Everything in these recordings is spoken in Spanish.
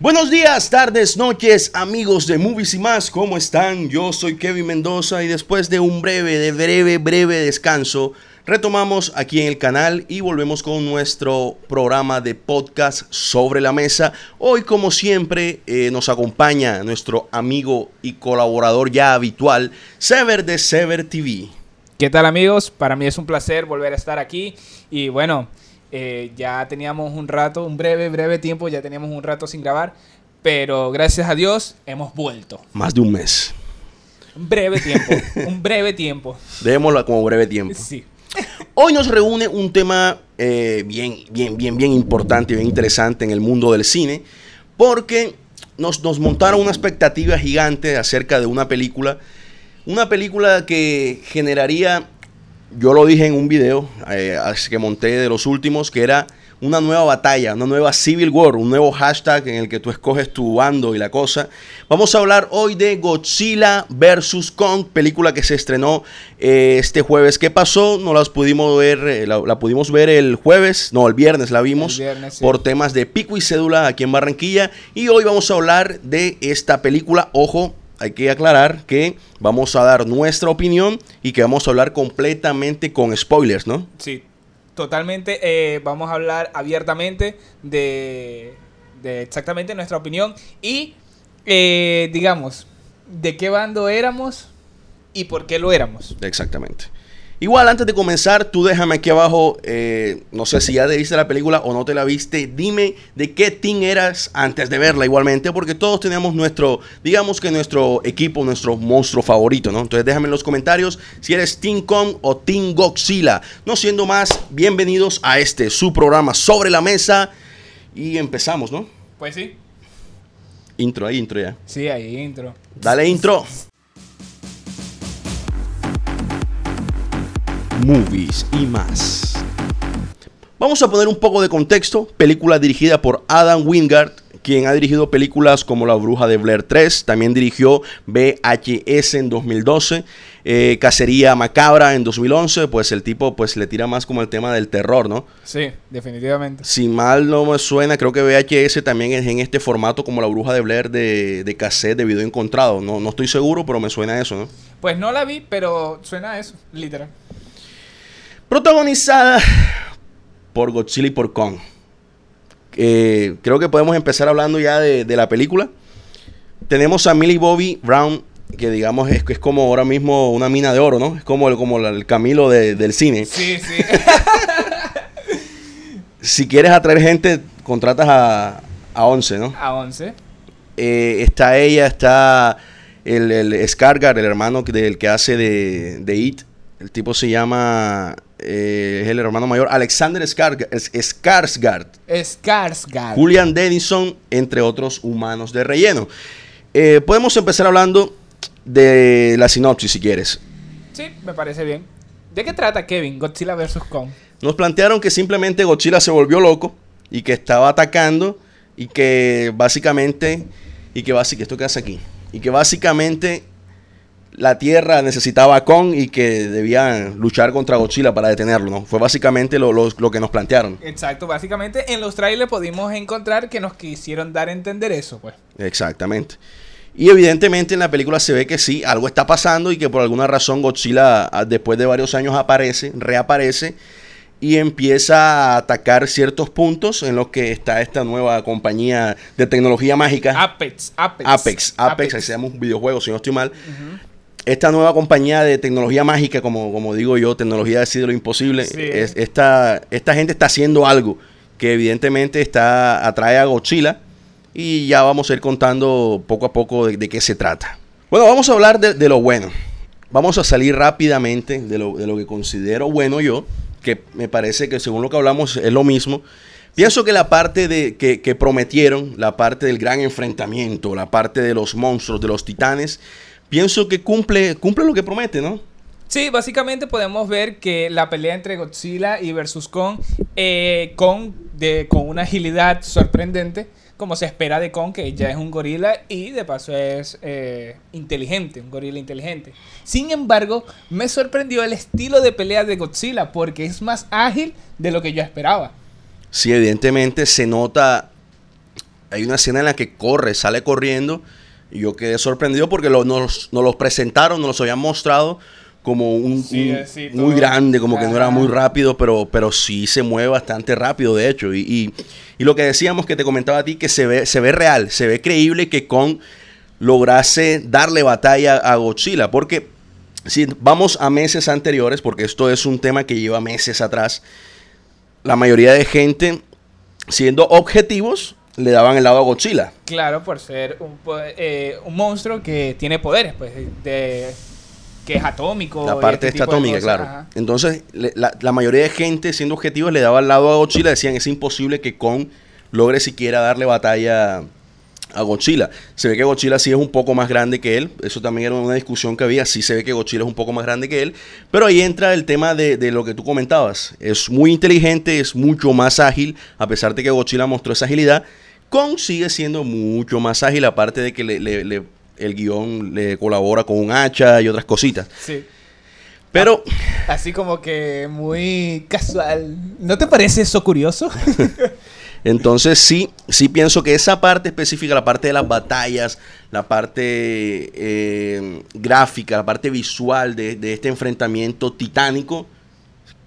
Buenos días, tardes, noches, amigos de Movies y más, ¿cómo están? Yo soy Kevin Mendoza y después de un breve, de breve, breve descanso, retomamos aquí en el canal y volvemos con nuestro programa de podcast sobre la mesa. Hoy, como siempre, eh, nos acompaña nuestro amigo y colaborador ya habitual, Sever de Sever TV. ¿Qué tal amigos? Para mí es un placer volver a estar aquí y bueno, eh, ya teníamos un rato, un breve, breve tiempo, ya teníamos un rato sin grabar, pero gracias a Dios hemos vuelto. Más de un mes. Un breve tiempo, un breve tiempo. Dejémoslo como breve tiempo. Sí. Hoy nos reúne un tema eh, bien, bien, bien, bien importante y bien interesante en el mundo del cine, porque nos, nos montaron una expectativa gigante acerca de una película, una película que generaría yo lo dije en un video eh, que monté de los últimos, que era una nueva batalla, una nueva Civil War, un nuevo hashtag en el que tú escoges tu bando y la cosa. Vamos a hablar hoy de Godzilla vs. Kong, película que se estrenó eh, este jueves. ¿Qué pasó? No las pudimos ver, eh, la, pudimos ver el jueves, no, el viernes la vimos por temas de pico y cédula aquí en Barranquilla. Y hoy vamos a hablar de esta película, ojo, hay que aclarar que vamos a dar nuestra opinión y que vamos a hablar completamente con spoilers, ¿no? Sí, totalmente. Eh, vamos a hablar abiertamente de, exactamente nuestra opinión y, eh, digamos, de qué bando éramos y por qué lo éramos. Exactamente. Igual, antes de comenzar, tú déjame aquí abajo, eh, no sé si ya te viste la película o no te la viste, dime de qué team eras antes de verla igualmente, porque todos tenemos nuestro, digamos que nuestro equipo, nuestro monstruo favorito, ¿no? Entonces déjame en los comentarios si eres Team Kong o Team Godzilla. No siendo más, bienvenidos a este, su programa sobre la mesa, y empezamos, ¿no? Pues sí. Intro, ahí intro ya. Sí, ahí intro. Dale intro. Movies y más. Vamos a poner un poco de contexto. Película dirigida por Adam Wingard, quien ha dirigido películas como La Bruja de Blair 3, también dirigió VHS en 2012, eh, Cacería Macabra en 2011, pues el tipo pues le tira más como el tema del terror, ¿no? Sí, definitivamente. Si mal no me suena, creo que VHS también es en este formato como La Bruja de Blair de, de cassette, de video encontrado, no, no estoy seguro, pero me suena a eso, ¿no? Pues no la vi, pero suena a eso, literal. Protagonizada por Godzilla y por Kong. Eh, creo que podemos empezar hablando ya de, la película. Tenemos a Millie Bobby Brown, que digamos es, es como ahora mismo una mina de oro, ¿no? Es como el, como el Camilo del cine. Sí, sí. si quieres atraer gente, contratas a, a 11, ¿no? A 11. Eh, está ella, está el, el Scargar, el hermano del que hace de, de It. El tipo se llama eh, es el hermano mayor, Alexander Skarsgård. Skarsgård. Julian Dennison, entre otros humanos de relleno. Eh, podemos empezar hablando de la sinopsis, si quieres. Sí, me parece bien. ¿De qué trata Kevin, Godzilla vs. Kong? Nos plantearon que simplemente Godzilla se volvió loco y que estaba atacando y que básicamente, y que básicamente, esto que hace aquí, y que básicamente la Tierra necesitaba a Kong y que debían luchar contra Godzilla para detenerlo, ¿no? Fue básicamente lo, que nos plantearon. Exacto, básicamente en los trailers pudimos encontrar que nos quisieron dar a entender eso, pues. Exactamente. Y evidentemente en la película se ve que sí, algo está pasando y que por alguna razón Godzilla ah, después de varios años aparece, reaparece y empieza a atacar ciertos puntos en los que está esta nueva compañía de tecnología mágica. Apex, Apex. Apex, Apex, ahí se llama un videojuego, si no estoy mal esta nueva compañía de tecnología mágica, como, como digo yo, tecnología de lo imposible, esta, esta gente está haciendo algo que evidentemente está atrae a Godzilla y ya vamos a ir contando poco a poco de, qué se trata. Bueno, vamos a hablar de, lo bueno. Vamos a salir rápidamente de lo, de lo que considero bueno yo, que me parece que según lo que hablamos es lo mismo. Pienso que la parte de, que, que, prometieron, la parte del gran enfrentamiento, la parte de los monstruos, de los titanes, pienso que cumple, cumple lo que promete, ¿no? Sí, básicamente podemos ver que la pelea entre Godzilla y versus Kong, eh, Kong de, con una agilidad sorprendente, como se espera de Kong, que ya es un gorila y de paso es eh, inteligente, un gorila inteligente. Sin embargo, me sorprendió el estilo de pelea de Godzilla, porque es más ágil de lo que yo esperaba. Sí, evidentemente se nota hay una escena en la que corre, sale corriendo. Y yo quedé sorprendido porque lo- nos, nos los presentaron, nos los habían mostrado como un, Sí, un- sí, muy grande, como que no era Ajá. muy rápido, pero, pero sí se mueve bastante rápido, de hecho. Y, y- y lo que decíamos que te comentaba a ti, que se ve, se ve real, se ve creíble que Kong lograse darle batalla a Godzilla. Porque si vamos a meses anteriores, porque esto es un tema que lleva meses atrás, la mayoría de gente, siendo objetivos, le daban el lado a Godzilla. Claro, por ser un, eh, un monstruo que tiene poderes, pues, de, que es atómico. La parte este de atómica, claro. ajá. Entonces, le- la, la mayoría de gente, siendo objetivos, le daba al lado a Godzilla. Decían, es imposible que Kong logre siquiera darle batalla a Godzilla. Se ve que Godzilla sí es un poco más grande que él. Eso también era una discusión que había. Sí se ve que Godzilla es un poco más grande que él. Pero ahí entra el tema de, de lo que tú comentabas. Es muy inteligente, es mucho más ágil. A pesar de que Godzilla mostró esa agilidad, Kong sigue siendo mucho más ágil. Aparte de que le- le- le- el guion le colabora con un hacha y otras cositas. Sí. Pero... Así como que muy casual. ¿No te parece eso curioso? Entonces sí, sí pienso que esa parte específica, la parte de las batallas, la parte eh, gráfica, la parte visual de, de este enfrentamiento titánico,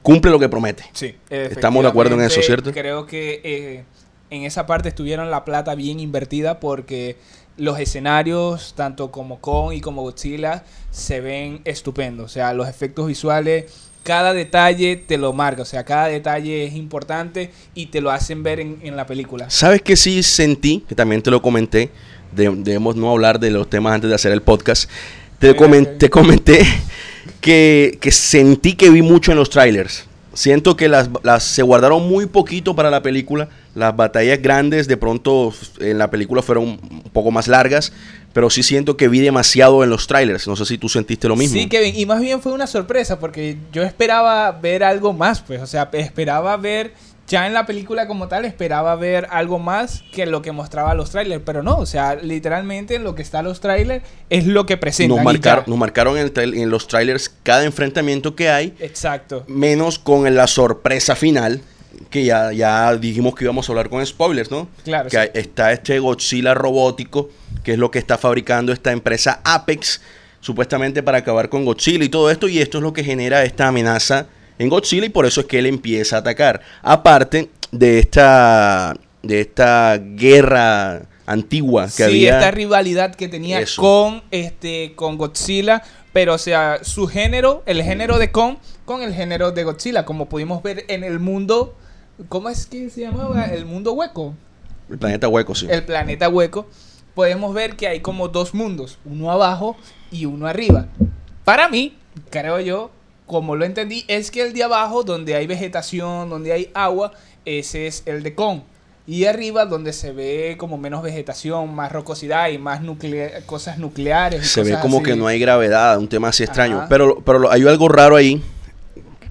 cumple lo que promete. Sí. Estamos de acuerdo en eso, ¿cierto? Creo que eh, en esa parte estuvieron la plata bien invertida porque los escenarios, tanto como Kong y como Godzilla, se ven estupendos. O sea, los efectos visuales, cada detalle te lo marca. O sea, cada detalle es importante y te lo hacen ver en, en la película. ¿Sabes qué sí sentí? Que también te lo comenté. de- debemos no hablar de los temas antes de hacer el podcast. Te, Ok, comen- ok. te comenté que, que sentí que vi mucho en los trailers. Siento que las, las- se guardaron muy poquito para la película. Las batallas grandes de pronto en la película fueron un poco más largas. Pero sí siento que vi demasiado en los trailers. No sé si tú sentiste lo mismo. Sí, Kevin, y más bien fue una sorpresa porque yo esperaba ver algo más, pues, o sea, esperaba ver, ya en la película como tal, esperaba ver algo más que lo que mostraba los trailers, pero no, o sea, literalmente en lo que está los trailers es lo que presentan. nos, marcaron, ya. nos marcaron en, el en los trailers cada enfrentamiento que hay. Exacto. menos con la sorpresa final, que ya, ya dijimos que íbamos a hablar con spoilers, ¿no? Claro, Que sí. está este Godzilla robótico, que es lo que está fabricando esta empresa Apex, supuestamente para acabar con Godzilla y todo esto, y esto es lo que genera esta amenaza en Godzilla y por eso es que él empieza a atacar. Aparte de esta, de esta guerra antigua que sí, había. esta rivalidad que tenía Eso. con este con Godzilla, pero o sea, su género, el género de Kong con el género de Godzilla, como pudimos ver en el mundo ¿cómo es que se llamaba? El mundo hueco. El planeta hueco, sí. el planeta hueco, podemos ver que hay como dos mundos, uno abajo y uno arriba. Para mí, creo yo, como lo entendí, es que el de abajo, donde hay vegetación, donde hay agua, ese es el de Kong. Y arriba, donde se ve como menos vegetación, más rocosidad y más nuclea- cosas nucleares. y se ve como así. que no hay gravedad, un tema así extraño. Ajá. Pero, pero lo- hay algo raro ahí,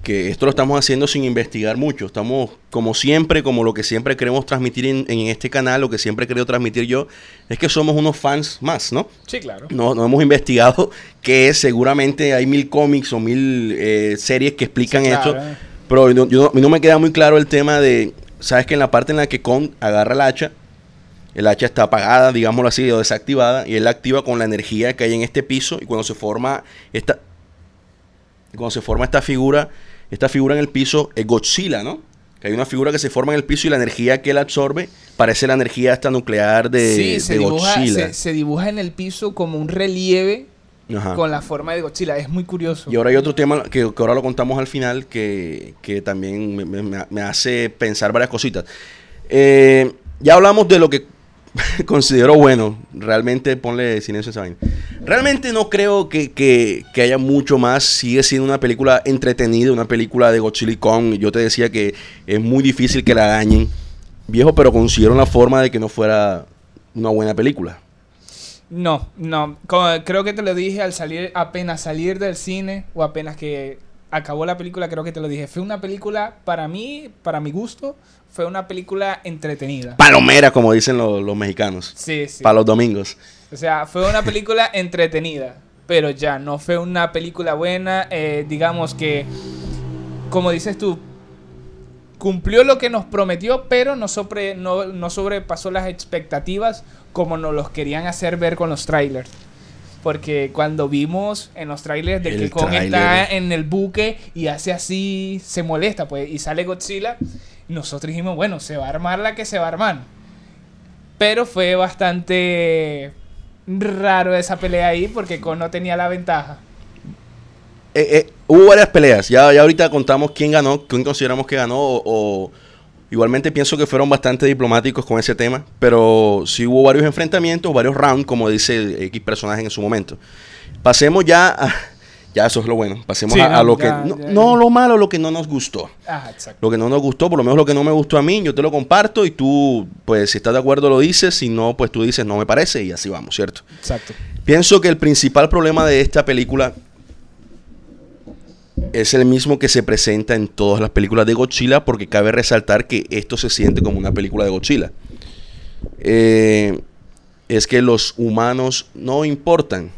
que esto lo estamos haciendo sin investigar mucho. Estamos, como siempre, como lo que siempre queremos transmitir en, en este canal, lo que siempre he querido transmitir yo, es que somos unos fans más, ¿no? Sí, claro. No, no hemos investigado que seguramente hay mil cómics o mil eh, series que explican Sí, esto. claro. Pero yo, yo no, a mí no me queda muy claro el tema de, ¿sabes que en la parte en la que Kong agarra el hacha, el hacha está apagada, digámoslo así, o desactivada, y él la activa con la energía que hay en este piso, y cuando se forma esta, y cuando se forma esta figura, esta figura en el piso es Godzilla, ¿no? Que hay una figura que se forma en el piso y la energía que él absorbe parece la energía esta nuclear de, sí, se de dibuja, Godzilla. se, se dibuja en el piso como un relieve Ajá. con la forma de Godzilla. Es muy curioso. Y ahora hay otro tema que, que ahora lo contamos al final que, que también me, me- me hace pensar varias cositas. Eh, ya hablamos de lo que considero bueno. Realmente ponle silencio a esa vaina. Realmente no creo que, que- que haya mucho más. Sigue siendo una película entretenida, una película de Godzilla Kong. Yo te decía que es muy difícil que la dañen. Viejo, pero consiguieron la forma de que no fuera una buena película. No, no. Creo que te lo dije al salir, apenas salir del cine o apenas que acabó la película, creo que te lo dije. Fue una película, para mí, para mi gusto, fue una película entretenida. Palomera, como dicen los, los mexicanos. Sí, sí. Para los domingos. O sea, fue una película entretenida, pero ya no fue una película buena. eh, digamos que, como dices tú, cumplió lo que nos prometió, pero no, sobre, no, no sobrepasó las expectativas como nos los querían hacer ver con los trailers. Porque cuando vimos en los trailers de El que Kong está en el buque y hace así, se molesta, pues, y sale Godzilla, nosotros dijimos, bueno, se va a armar la que se va a armar. Pero fue bastante raro esa pelea ahí porque Kong no tenía la ventaja. Eh, eh, hubo varias peleas. Ya, ya ahorita contamos quién ganó, quién consideramos que ganó. O, o- igualmente pienso que fueron bastante diplomáticos con ese tema. Pero sí hubo varios enfrentamientos, varios rounds, como dice X personaje en su momento. Pasemos ya a. Ya eso es lo bueno. Pasemos Sí, a, lo que. no, ya, no ya. lo malo, lo que no nos gustó. Ah, exacto. Lo que no nos gustó, por lo menos lo que no me gustó a mí, yo te lo comparto y tú, pues si estás de acuerdo lo dices, si no, pues tú dices no me parece y así vamos, ¿cierto? Exacto. Pienso que el principal problema de esta película es el mismo que se presenta en todas las películas de Godzilla, porque cabe resaltar que esto se siente como una película de Godzilla. Eh, es que los humanos no importan.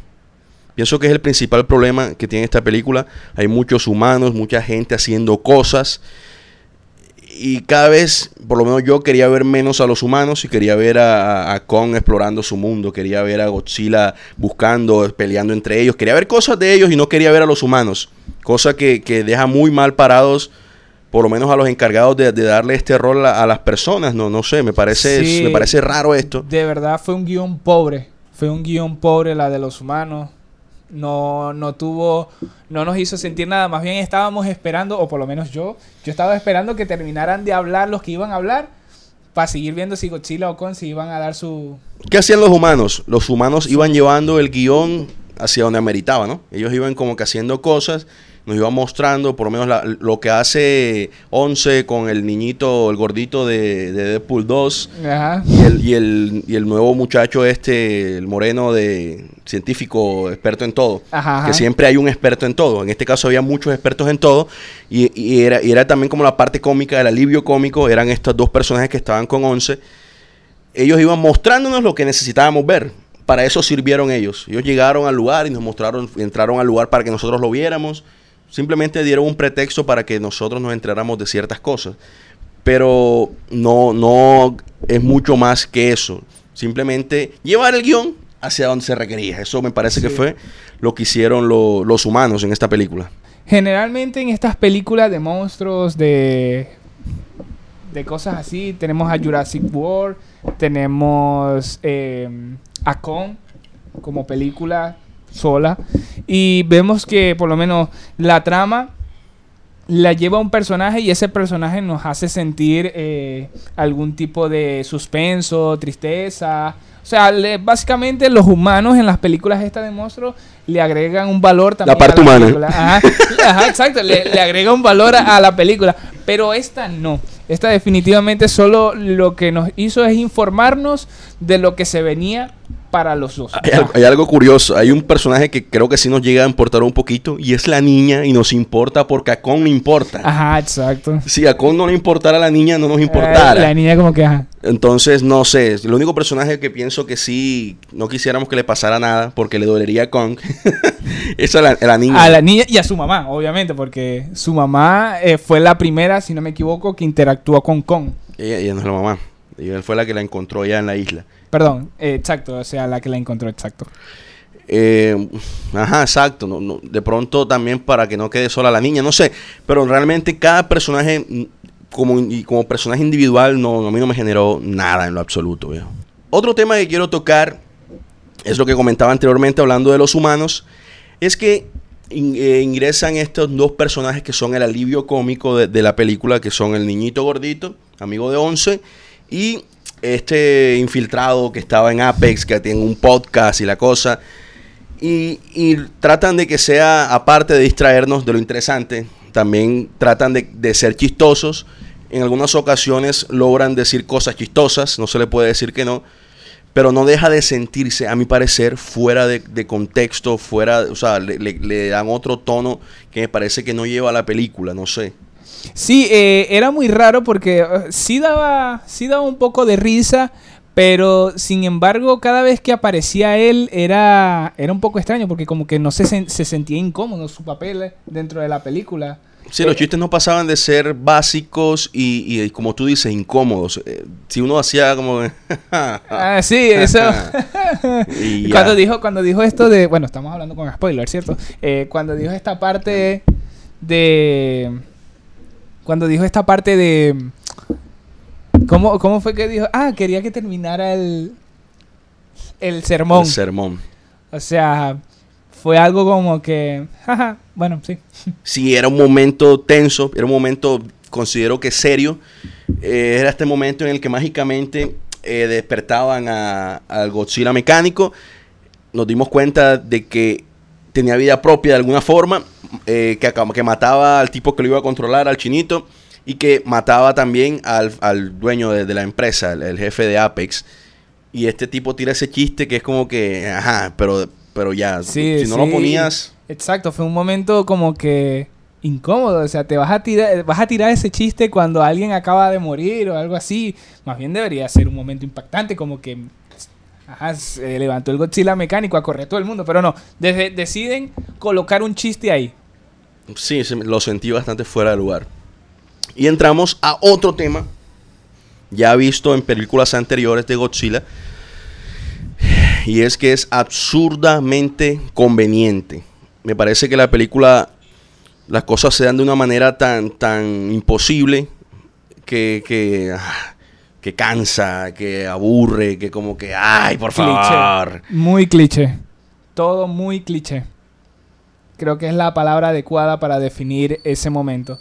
Pienso que es el principal problema que tiene esta película. Hay muchos humanos, mucha gente haciendo cosas. Y cada vez, por lo menos yo quería ver menos a los humanos y quería ver a, Kong explorando su mundo. Quería ver a Godzilla buscando, peleando entre ellos. Quería ver cosas de ellos y no quería ver a los humanos. Cosa que, que deja muy mal parados, por lo menos a los encargados de, de darle este rol a, a las personas. No, no sé, me parece, Sí. me parece raro esto. De verdad fue un guion pobre. Fue un guion pobre la de los humanos. No, no tuvo, no nos hizo sentir nada. Más bien estábamos esperando, o por lo menos yo, yo estaba esperando que terminaran de hablar los que iban a hablar para seguir viendo si Godzilla o Kong se iban a dar su... ¿Qué hacían los humanos? Los humanos iban llevando el guion hacia donde ameritaba, ¿no? Ellos iban como que haciendo cosas, nos iban mostrando por lo menos la- lo que hace Once con el niñito, el gordito de, de Deadpool 2 Ajá. y el, y, el, y el nuevo muchacho este, el moreno de científico, experto en todo. Ajá, ajá. Que siempre hay un experto en todo. En este caso había muchos expertos en todo. Y, y era, y era también como la parte cómica, el alivio cómico. Eran estos dos personajes que estaban con Once ellos iban mostrándonos lo que necesitábamos ver. Para eso sirvieron ellos. Ellos llegaron al lugar y nos mostraron, entraron al lugar para que nosotros lo viéramos. Simplemente dieron un pretexto para que nosotros nos enteráramos de ciertas cosas. Pero no, no es mucho más que eso. Simplemente llevar el guion hacia donde se requería. Eso me parece que fue lo que hicieron lo- los humanos en esta película. Generalmente en estas películas de monstruos, de, de cosas así, tenemos a Jurassic World, tenemos eh, a Kong como película sola y vemos que por lo menos la trama la lleva un personaje y ese personaje nos hace sentir eh, algún tipo de suspenso, tristeza. O sea, le- básicamente los humanos en las películas estas de monstruos le agregan un valor también. parte a la humana. película. Ajá, ajá, exacto, le, le agrega un valor a, a la película. Pero esta no. Esta definitivamente solo lo que nos hizo es informarnos de lo que se venía para los dos. Hay, algo- hay algo curioso. Hay un personaje que creo que sí nos llega a importar un poquito y es la niña y nos importa porque a Kong no importa. Ajá, exacto. Si a Kong no le importara a la niña, no nos Eh, importara. la niña como que, ajá. Entonces, no sé. El único personaje que pienso que sí no quisiéramos que le pasara nada porque le dolería a Kong es a la, a la niña. A la niña y a su mamá, obviamente, porque su mamá eh, fue la primera, si no me equivoco, que interactuó con Kong. Ella, ella no es la mamá. Ella fue la que la encontró ya en la isla. Perdón, eh, exacto, o sea, la que la encontró, exacto. Eh, ajá, exacto. De pronto también para que no quede sola la niña, no sé. Pero realmente cada personaje, mm, como, como personaje individual, no, a mí no me generó nada en lo absoluto. Otro tema que quiero tocar es lo que comentaba anteriormente hablando de los humanos. Es que eh, ingresan estos dos personajes que son el alivio cómico de, de la película, que son el niñito gordito, amigo de Once, y este infiltrado que estaba en Apex, que tiene un podcast y la cosa. Y, tratan de que sea, aparte de distraernos de lo interesante, también tratan de, ser chistosos. En algunas ocasiones logran decir cosas chistosas, no se le puede decir que no, pero no deja de sentirse, a mi parecer, fuera de, contexto, fuera, o sea, le dan otro tono que me parece que no lleva a la película, no sé. Sí, eh, era muy raro porque eh, sí daba, sí daba un poco de risa, pero sin embargo cada vez que aparecía él era, era un poco extraño porque como que no se, se sentía incómodo su papel dentro de la película. Sí, los chistes no pasaban de ser básicos y, y como tú dices, incómodos. Eh, si uno hacía como... ah, sí, eso. Y cuando dijo cuando dijo esto de... Bueno, estamos hablando con spoiler, ¿cierto? Eh, cuando dijo esta parte de... Cuando dijo esta parte de... ¿Cómo, ¿Cómo fue que dijo? Ah, quería que terminara el... El sermón. El sermón. O sea, fue algo como que... Jaja, bueno, sí. Sí, era un momento tenso, era un momento, considero que serio. Eh, era este momento en el que mágicamente eh, despertaban a- al Godzilla mecánico. Nos dimos cuenta de que tenía vida propia de alguna forma, eh, que, que mataba al tipo que lo iba a controlar, al chinito, y que mataba también al, al dueño de, de la empresa, el, el jefe de Apex. Y este tipo tira ese chiste que es como que, ajá, pero, pero ya, Sí, si no lo ponías... Exacto, fue un momento como que incómodo, o sea, te vas a tirar vas a tirar ese chiste cuando alguien acaba de morir o algo así. Más bien debería ser un momento impactante como que se levantó el Godzilla mecánico a correr todo el mundo, pero no, deciden colocar un chiste ahí. Sí, lo sentí bastante fuera de lugar. Y entramos a otro tema, ya visto en películas anteriores de Godzilla, y es que es absurdamente conveniente. Me parece que la película, las cosas se dan de una manera tan, tan imposible que, que, ah, que cansa, que aburre, que como que, ay, por favor. Cliché. Muy cliché. Todo muy cliché. Creo que es la palabra adecuada para definir ese momento.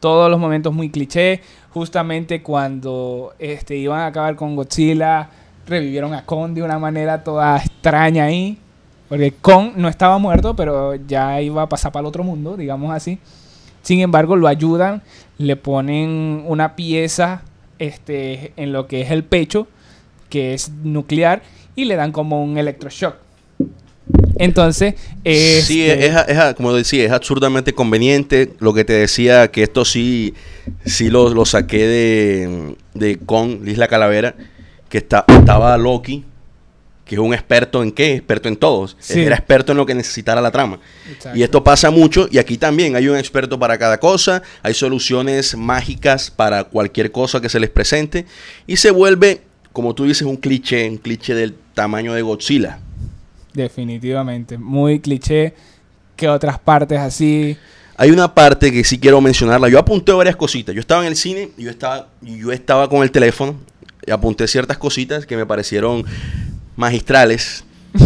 Todos los momentos muy cliché. Justamente cuando este, iban a acabar con Godzilla, revivieron a Kong de una manera toda extraña ahí. Porque Kong no estaba muerto, pero ya iba a pasar para el otro mundo, digamos así. Sin embargo, lo ayudan, le ponen una pieza este, en lo que es el pecho, que es nuclear, y le dan como un electroshock. Entonces, Sí, este, es, es- como decía, es absurdamente conveniente. Lo que te decía, que esto sí, sí lo, lo saqué de, de Kong, Isla Calavera, que está, estaba Loki, que es un experto en qué, experto en todos. Sí. Era experto en lo que necesitara la trama. Exacto. Y esto pasa mucho, y aquí también hay un experto para cada cosa, hay soluciones mágicas para cualquier cosa que se les presente, y se vuelve, como tú dices, un cliché, un cliché del tamaño de Godzilla. definitivamente, muy cliché que otras partes así. Hay una parte que sí quiero mencionarla. Yo apunté varias cositas. Yo estaba en el cine y yo estaba, yo estaba con el teléfono y apunté ciertas cositas que me parecieron magistrales.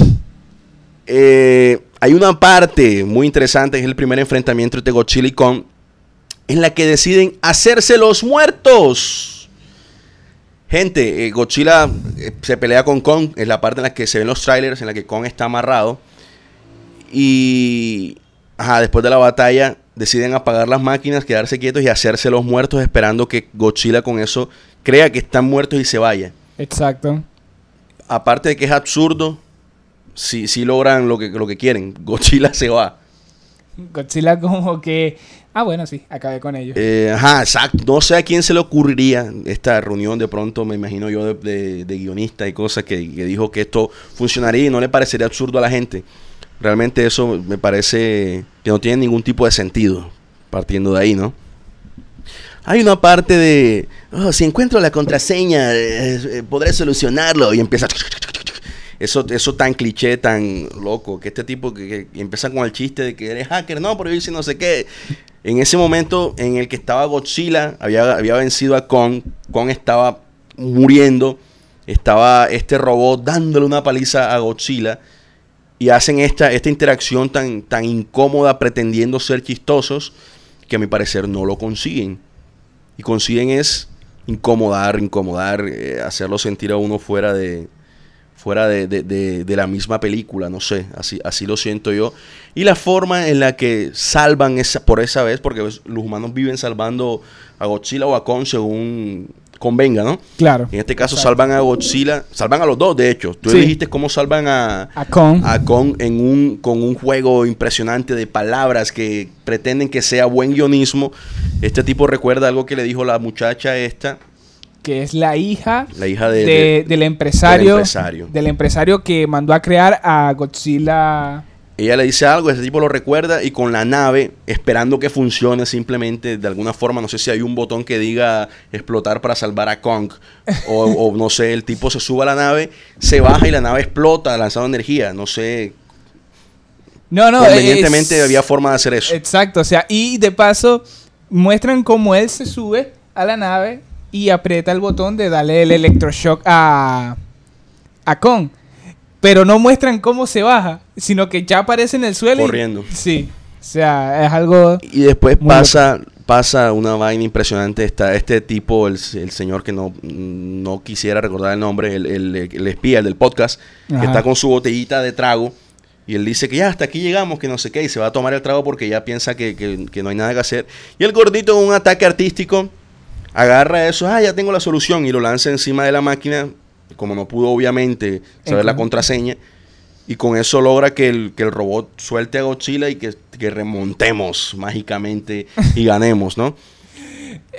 Eh, hay una parte muy interesante, es el primer enfrentamiento entre Godzilla y Kong, en la que deciden hacerse los muertos. Gente, eh, Godzilla eh, se pelea con Kong, es la parte en la que se ven los trailers, en la que Kong está amarrado. Y ajá, después de la batalla deciden apagar las máquinas, quedarse quietos y hacerse los muertos esperando que Godzilla con eso crea que están muertos y se vaya. Exacto. Aparte de que es absurdo, sí, sí logran lo que, lo que quieren. Godzilla se va. Godzilla como que... Ah, bueno, sí, acabé con ellos. Eh, ajá, exacto. No sé a quién se le ocurriría esta reunión de pronto, me imagino yo, de, de, de guionista y cosas que, que dijo que esto funcionaría y no le parecería absurdo a la gente. Realmente eso me parece que no tiene ningún tipo de sentido, partiendo de ahí, ¿no? Hay una parte de, "Oh, si encuentro la contraseña, eh, eh, podré solucionarlo. Y empieza... Eso, eso tan cliché, tan loco, que este tipo que, que empieza con el chiste de que eres hacker, no, pero yo hice no sé qué. En ese momento en el que estaba Godzilla, había, había vencido a Kong, Kong estaba muriendo, estaba este robot dándole una paliza a Godzilla y hacen esta, esta interacción tan, tan incómoda pretendiendo ser chistosos que a mi parecer no lo consiguen. Y consiguen es incomodar, incomodar, eh, hacerlo sentir a uno fuera de fuera de, de- de- la misma película, no sé, así, así lo siento yo. Y la forma en la que salvan esa, por esa vez, porque los humanos viven salvando a Godzilla o a Kong según convenga, ¿no? Claro. En este caso Exacto. salvan a Godzilla, salvan a los dos, de hecho. Tú Sí. dijiste cómo salvan a, A Kong. a Kong en un, con un juego impresionante de palabras que pretenden que sea buen guionismo. Este tipo recuerda algo que le dijo la muchacha esta, que es la hija, la hija de... de- de- del empresario, del empresario. del empresario que mandó a crear a Godzilla ella le dice algo, ese tipo lo recuerda y con la nave, esperando que funcione simplemente de alguna forma, no sé si hay un botón que diga explotar para salvar a Kong o, o no sé, el tipo se sube a la nave, se baja y la nave explota lanzando energía, no sé. No, no, Convenientemente es- había forma de hacer eso. Exacto, o sea, y de paso muestran cómo él se sube a la nave y aprieta el botón de darle el electroshock a, a Kong. Pero no muestran cómo se baja, sino que ya aparece en el suelo. y- Corriendo. sí, o sea, es algo... Y después pasa, pasa una vaina impresionante. Está este tipo, el, el señor que no, no quisiera recordar el nombre, el, el- el espía, el del podcast, Ajá. que está con su botellita de trago. Y él dice que ya hasta aquí llegamos, que no sé qué, y se va a tomar el trago porque ya piensa que, que- que no hay nada que hacer. Y el gordito, en un ataque artístico, agarra eso, ah, ya tengo la solución, y lo lanza encima de la máquina, como no pudo obviamente saber la contraseña. Y con eso logra que el, que el robot suelte a Godzilla y que, que remontemos mágicamente y ganemos, ¿no?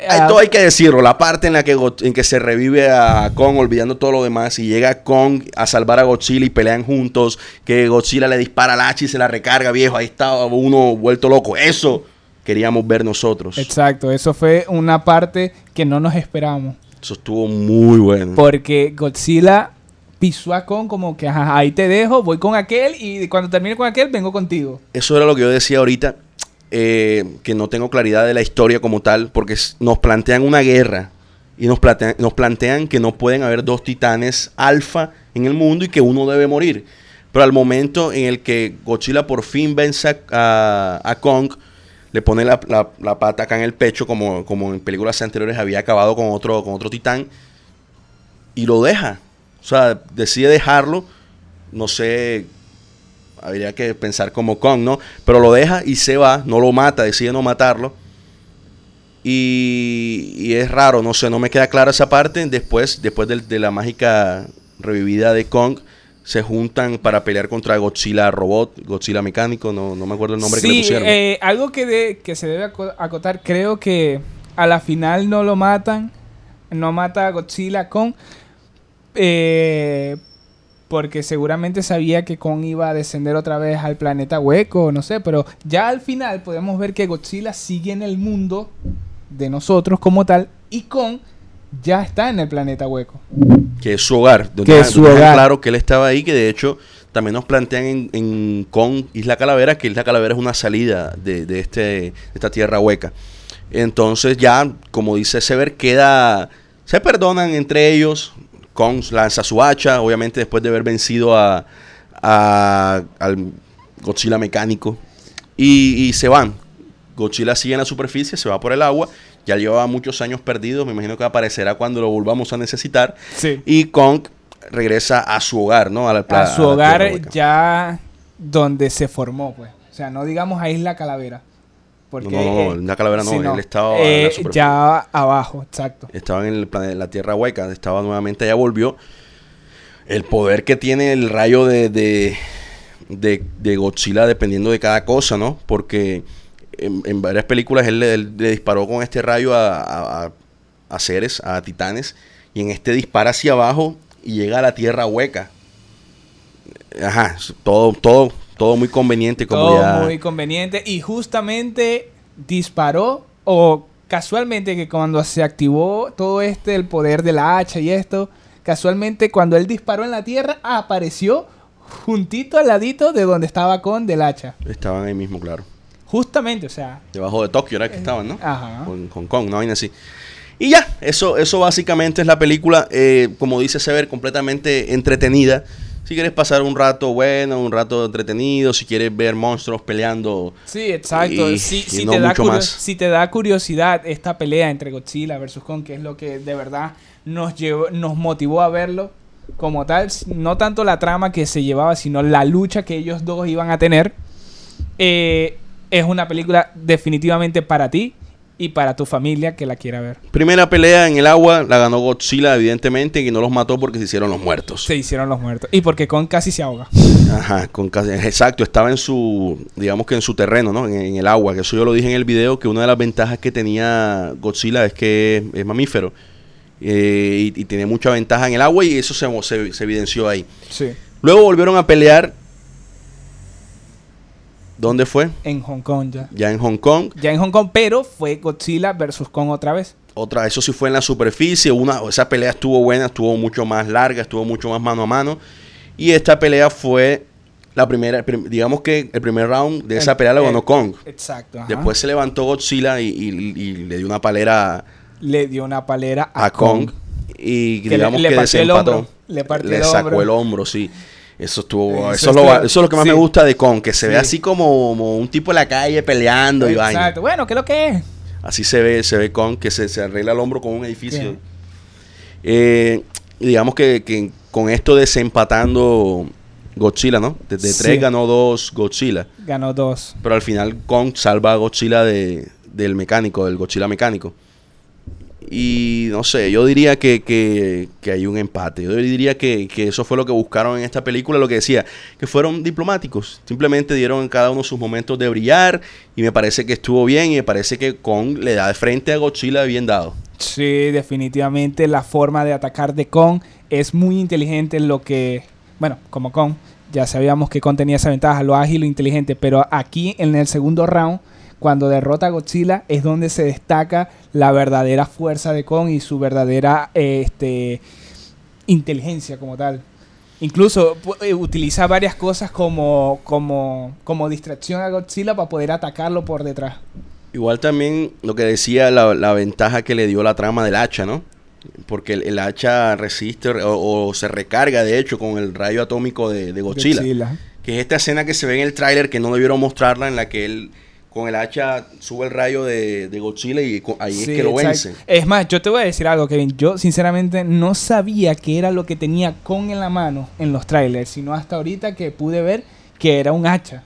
Hay, Ah, todo hay que decirlo, la parte en la que, en que se revive a Kong olvidando todo lo demás y llega Kong a salvar a Godzilla y pelean juntos, que Godzilla le dispara el hacha y se la recarga, viejo, ahí está uno vuelto loco. Eso queríamos ver nosotros. Exacto, eso fue una parte que no nos esperamos. Eso estuvo muy bueno. Porque Godzilla pisó a Kong como que, ajá, ahí te dejo, voy con aquel y cuando termine con aquel vengo contigo. Eso era lo que yo decía ahorita, eh, que no tengo claridad de la historia como tal, porque nos plantean una guerra y nos plantean, nos plantean que no pueden haber dos titanes alfa en el mundo y que uno debe morir. Pero al momento en el que Godzilla por fin vence a, a- a Kong, le pone la, la- la pata acá en el pecho, como, como en películas anteriores había acabado con otro, con otro titán, y lo deja. O sea, decide dejarlo. No sé, habría que pensar como Kong, ¿no? Pero lo deja y se va, no lo mata, decide no matarlo. Y, y es raro, no sé, no me queda clara esa parte. Después, después de, la mágica revivida de Kong, se juntan para pelear contra Godzilla robot, Godzilla mecánico, no, no me acuerdo el nombre que le Sí, pusieron. eh, algo que, de- que se debe aco- acotar, creo que a la final no lo matan, no mata a Godzilla con, eh, porque seguramente sabía que Kong iba a descender otra vez al planeta hueco, no sé, pero ya al final podemos ver que Godzilla sigue en el mundo de nosotros como tal y Kong ya está en el planeta hueco. que es su hogar. donde Que es su hogar. Claro que él estaba ahí, que de hecho también nos plantean en, en con Isla Calavera que Isla Calavera es una salida de, de este, de esta tierra hueca. Entonces ya, como dice Sever, queda... Se perdonan entre ellos. Kong lanza su hacha, obviamente después de haber vencido a, a- al Godzilla mecánico. Y, y se van. Godzilla sigue en la superficie, se va por el agua. Ya llevaba muchos años perdidos. Me imagino que aparecerá cuando lo volvamos a necesitar. Sí. Y Kong regresa a su hogar, ¿no? A, la pla- A su hogar ya donde se formó, pues. O sea, no digamos a Isla Calavera. Porque, No, no, no, en la Calavera no, él estaba en la Eh, ya abajo, exacto. Estaba en el plane- la Tierra Hueca, estaba nuevamente, ya volvió. El poder que tiene el rayo de, de, de- de Godzilla dependiendo de cada cosa, ¿no? Porque en, en varias películas él, le- disparó con este rayo a, a- a- a seres, a titanes, y en este dispara hacia abajo y llega a la Tierra Hueca. Ajá, todo, todo, todo muy conveniente como Todo ya... muy conveniente. Y justamente disparó, o casualmente que cuando se activó todo este, el poder de la hacha y esto, casualmente cuando él disparó en la tierra, apareció juntito al ladito de donde estaba con del hacha. Estaban ahí mismo, claro. Justamente, o sea. Debajo de Tokio era que estaban, ¿no? Ajá. Con Hong Kong, una vaina así. Y ya, eso, eso básicamente es la película, eh, como dice Sever, completamente entretenida. Si quieres pasar un rato bueno, un rato entretenido, si quieres ver monstruos peleando, Sí, exacto. Y- si, y si no te da más. si te da curiosidad esta pelea entre Godzilla versus Kong, que es lo que de verdad nos llevó, nos motivó a verlo como tal, no tanto la trama que se llevaba, sino la lucha que ellos dos iban a tener, eh, es una película definitivamente para ti y para tu familia que la quiera ver. Primera pelea en el agua, la ganó Godzilla, evidentemente, que no los mató porque se hicieron los muertos. Se hicieron los muertos. Y porque Kong casi se ahoga. Ajá, con casi- exacto, estaba en su, digamos que en su terreno, ¿no? En, en el agua, que eso yo lo dije en el video, que una de las ventajas que tenía Godzilla es que es, es mamífero eh, y, y tiene mucha ventaja en el agua y eso se, se- se evidenció ahí. Sí. Luego volvieron a pelear ¿Dónde fue? En Hong Kong ya. Ya en Hong Kong. Ya en Hong Kong, pero fue Godzilla versus Kong otra vez. Otra, eso sí fue en la superficie. Una, esa pelea estuvo buena, estuvo mucho más larga, estuvo mucho más mano a mano. Y esta pelea fue la primera, prim- digamos que el primer round de esa El- pelea la ganó Kong. Exacto. ajá. Después se levantó Godzilla y, y- y le dio una palera le dio una palera a, a Kong. Y Que le- digamos le que partió el desempató. hombro, le partió Le el sacó el hombro, sí. Eso estuvo, Eso eso, es lo, eso es lo que más sí. me gusta de Kong, que se ve Sí. así como, como un tipo en la calle peleando y vaina. Exacto. Bueno, ¿qué es lo que es? Así se ve, se ve Kong que se, se arregla el hombro con un edificio. Eh, y digamos que, que con esto desempatando Godzilla, ¿no? Desde Sí. tres ganó dos Godzilla. Ganó dos. Pero al final Kong salva a Godzilla de, del mecánico, del Godzilla mecánico. Y no sé, yo diría que, que- hay un empate. Yo diría que, que eso fue lo que buscaron en esta película, lo que decía, que fueron diplomáticos. Simplemente dieron cada uno sus momentos de brillar y me parece que estuvo bien y me parece que Kong le da de frente a Godzilla bien dado. Sí, definitivamente la forma de atacar de Kong es muy inteligente lo que, bueno, como Kong, ya sabíamos que Kong tenía esa ventaja, lo ágil, lo inteligente, pero aquí en el segundo round, cuando derrota a Godzilla, es donde se destaca la verdadera fuerza de Kong y su verdadera este, inteligencia como tal. Incluso eh, utiliza varias cosas como, como, como distracción a Godzilla para poder atacarlo por detrás. Igual también lo que decía, la, la ventaja que le dio la trama del hacha, ¿no? Porque el, el hacha resiste o, o se recarga, de hecho, con el rayo atómico de, de Godzilla. Que es esta escena que se ve en el tráiler que no debieron mostrarla, en la que él con el hacha sube el rayo de, de Godzilla y ahí Sí, es que lo vence. Es más, yo te voy a decir algo, Kevin. Yo sinceramente no sabía que era lo que tenía con en la mano en los trailers, sino hasta ahorita que pude ver que era un hacha.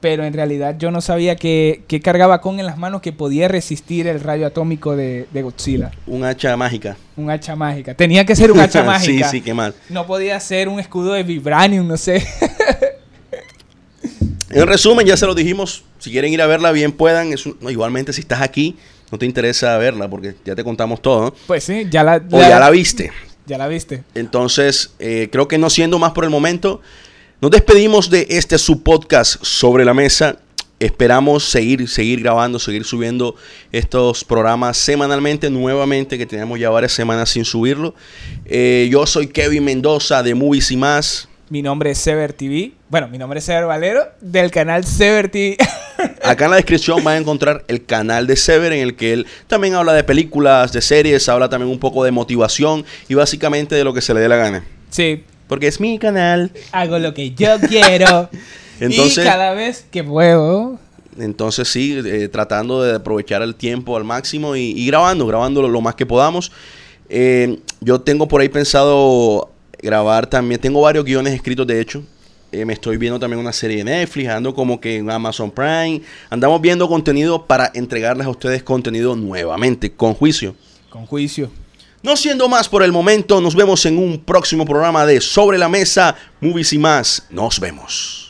Pero en realidad yo no sabía que, que cargaba con en las manos que podía resistir el rayo atómico de, de Godzilla. Un hacha mágica. Un hacha mágica. Tenía que ser un hacha mágica. sí, sí, qué mal. No podía ser un escudo de Vibranium, no sé. En resumen, ya se lo dijimos. Si quieren ir a verla, bien puedan. Es un- no, igualmente, si estás aquí, no te interesa verla porque ya te contamos todo, ¿no? Pues sí, ya la, O ya la viste. ya la viste. Entonces, eh, creo que no siendo más por el momento, nos despedimos de este su podcast sobre la mesa. Esperamos seguir, seguir grabando, seguir subiendo estos programas semanalmente, nuevamente, que tenemos ya varias semanas sin subirlo. Eh, yo soy Kevin Mendoza de Movies y más. Mi nombre es Sever TV. Bueno, mi nombre es Sever Valero del canal Sever TV. Acá en la descripción van a encontrar el canal de Sever en el que él también habla de películas, de series, habla también un poco de motivación y básicamente de lo que se le dé la gana. sí, Porque es mi canal. hago lo que yo quiero. Entonces- y cada vez que puedo. Entonces sí, eh, tratando de aprovechar el tiempo al máximo y, y grabando, grabando lo, lo más que podamos. Eh, yo tengo por ahí pensado grabar también, tengo varios guiones escritos de hecho. Eh, me estoy viendo también una serie de Netflix, ando como que en Amazon Prime. Andamos viendo contenido para entregarles a ustedes contenido nuevamente, con juicio. Con juicio. No siendo más por el momento, nos vemos en un próximo programa de Sobre la Mesa, Movies y más. Nos vemos.